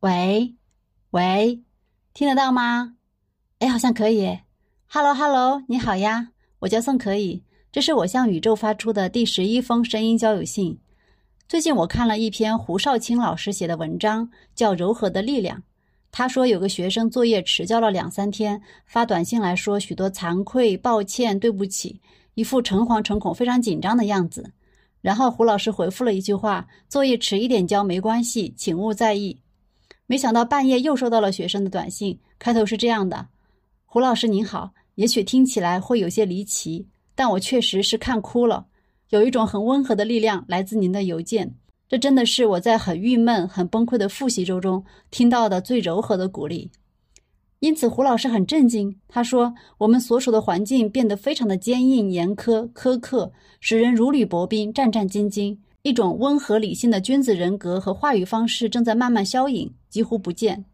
喂，喂，听得到吗？哎，好像可以。Hello，Hello，你好呀，我叫宋可以，这是我向宇宙发出的第十一封声音交友信。最近我看了一篇胡少卿老师写的文章，叫《柔和的力量》。他说有个学生作业迟交了两三天，发短信来说许多惭愧、抱歉、对不起，一副诚惶诚恐、非常紧张的样子。然后胡老师回复了一句话：“作业迟一点交没关系，请勿在意。”没想到半夜又收到了学生的短信，开头是这样的：“胡老师您好，也许听起来会有些离奇，但我确实是看哭了。有一种很温和的力量来自您的邮件，这真的是我在很郁闷、很崩溃的复习周中听到的最柔和的鼓励。因此，胡老师很震惊。他说：“我们所处的环境变得非常的坚硬、严苛、苛刻，使人如履薄冰、战战兢兢。”一种温和理性的君子人格和话语方式正在慢慢消隐，几乎不见。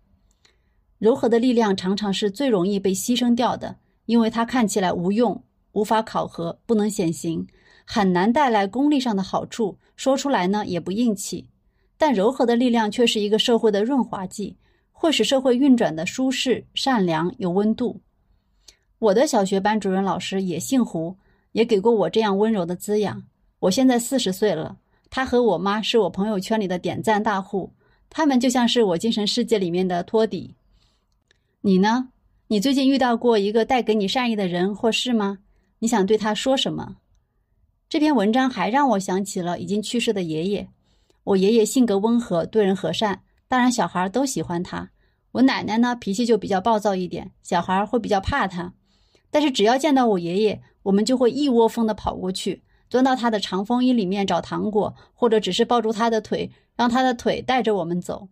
柔和的力量常常是最容易被牺牲掉的，因为它看起来无用、无法考核、不能显形，很难带来功利上的好处。说出来呢也不硬气。但柔和的力量却是一个社会的润滑剂，会使社会运转的舒适、善良、有温度。我的小学班主任老师也姓胡，也给过我这样温柔的滋养。我现在四十岁了。他和我妈是我朋友圈里的点赞大户，他们就像是我精神世界里面的托底。你呢？你最近遇到过一个带给你善意的人或事吗？你想对他说什么？这篇文章还让我想起了已经去世的爷爷。我爷爷性格温和，对人和善，当然小孩都喜欢他。我奶奶呢，脾气就比较暴躁一点，小孩会比较怕他。但是只要见到我爷爷，我们就会一窝蜂的跑过去。钻到他的长风衣里面找糖果，或者只是抱住他的腿，让他的腿带着我们走。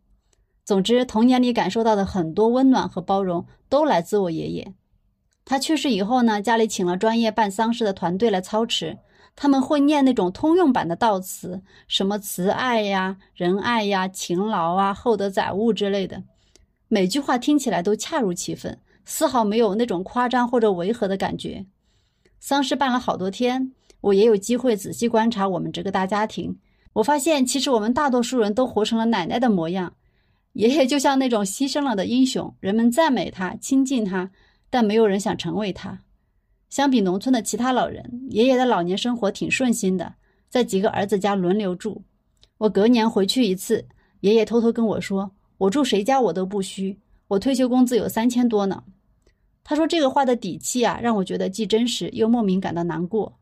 总之，童年里感受到的很多温暖和包容，都来自我爷爷。他去世以后呢，家里请了专业办丧事的团队来操持，他们会念那种通用版的悼词，什么慈爱呀、仁爱呀、勤劳啊、厚德载物之类的，每句话听起来都恰如其分，丝毫没有那种夸张或者违和的感觉。丧事办了好多天。我也有机会仔细观察我们这个大家庭，我发现其实我们大多数人都活成了奶奶的模样。爷爷就像那种牺牲了的英雄，人们赞美他、亲近他，但没有人想成为他。相比农村的其他老人，爷爷的老年生活挺顺心的，在几个儿子家轮流住。我隔年回去一次，爷爷偷偷跟我说：“我住谁家我都不虚，我退休工资有三千多呢。”他说这个话的底气啊，让我觉得既真实又莫名感到难过。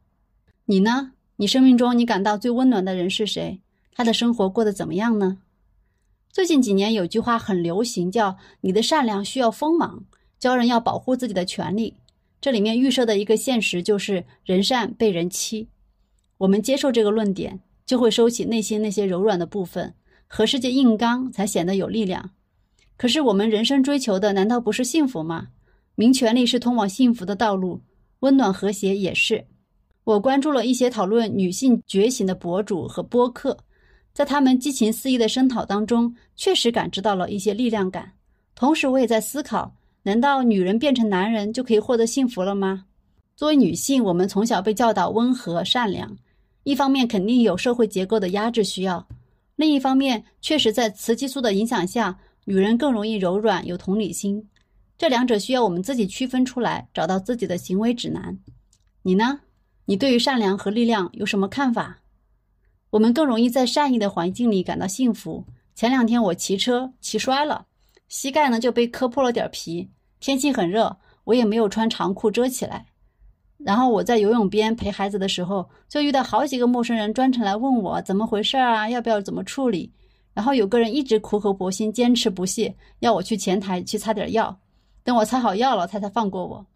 你呢？你生命中你感到最温暖的人是谁？他的生活过得怎么样呢？最近几年有句话很流行，叫“你的善良需要锋芒”，教人要保护自己的权利。这里面预设的一个现实就是人善被人欺。我们接受这个论点，就会收起内心那些柔软的部分，和世界硬刚，才显得有力量。可是我们人生追求的难道不是幸福吗？明权利是通往幸福的道路，温暖和谐也是。我关注了一些讨论女性觉醒的博主和播客，在他们激情四溢的声讨当中，确实感知到了一些力量感。同时，我也在思考：难道女人变成男人就可以获得幸福了吗？作为女性，我们从小被教导温和善良，一方面肯定有社会结构的压制需要，另一方面，确实在雌激素的影响下，女人更容易柔软有同理心。这两者需要我们自己区分出来，找到自己的行为指南。你呢？你对于善良和力量有什么看法？我们更容易在善意的环境里感到幸福。前两天我骑车骑摔了，膝盖呢就被磕破了点皮。天气很热，我也没有穿长裤遮起来。然后我在游泳边陪孩子的时候，就遇到好几个陌生人专程来问我怎么回事啊，要不要怎么处理。然后有个人一直苦口婆心、坚持不懈，要我去前台去擦点药。等我擦好药了，他才放过我。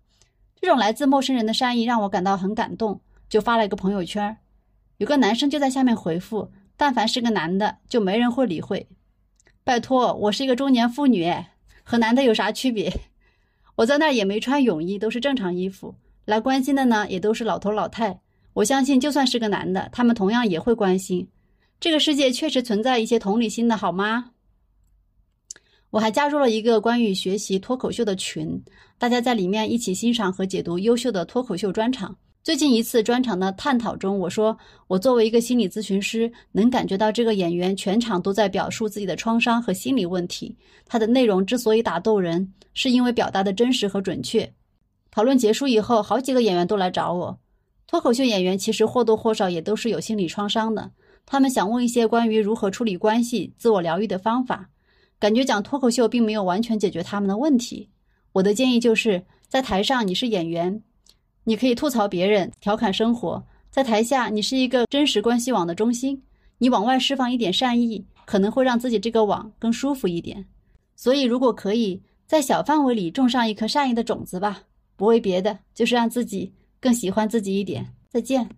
这种来自陌生人的善意让我感到很感动，就发了一个朋友圈。有个男生就在下面回复：“但凡是个男的，就没人会理会。”拜托，我是一个中年妇女，和男的有啥区别？我在那儿也没穿泳衣，都是正常衣服。来关心的呢，也都是老头老太。我相信，就算是个男的，他们同样也会关心。这个世界确实存在一些同理心的好吗？我还加入了一个关于学习脱口秀的群，大家在里面一起欣赏和解读优秀的脱口秀专场。最近一次专场的探讨中，我说我作为一个心理咨询师，能感觉到这个演员全场都在表述自己的创伤和心理问题。他的内容之所以打动人，是因为表达的真实和准确。讨论结束以后，好几个演员都来找我。脱口秀演员其实或多或少也都是有心理创伤的，他们想问一些关于如何处理关系、自我疗愈的方法。感觉讲脱口秀并没有完全解决他们的问题。我的建议就是在台上你是演员，你可以吐槽别人、调侃生活；在台下你是一个真实关系网的中心，你往外释放一点善意，可能会让自己这个网更舒服一点。所以，如果可以在小范围里种上一颗善意的种子吧，不为别的，就是让自己更喜欢自己一点。再见。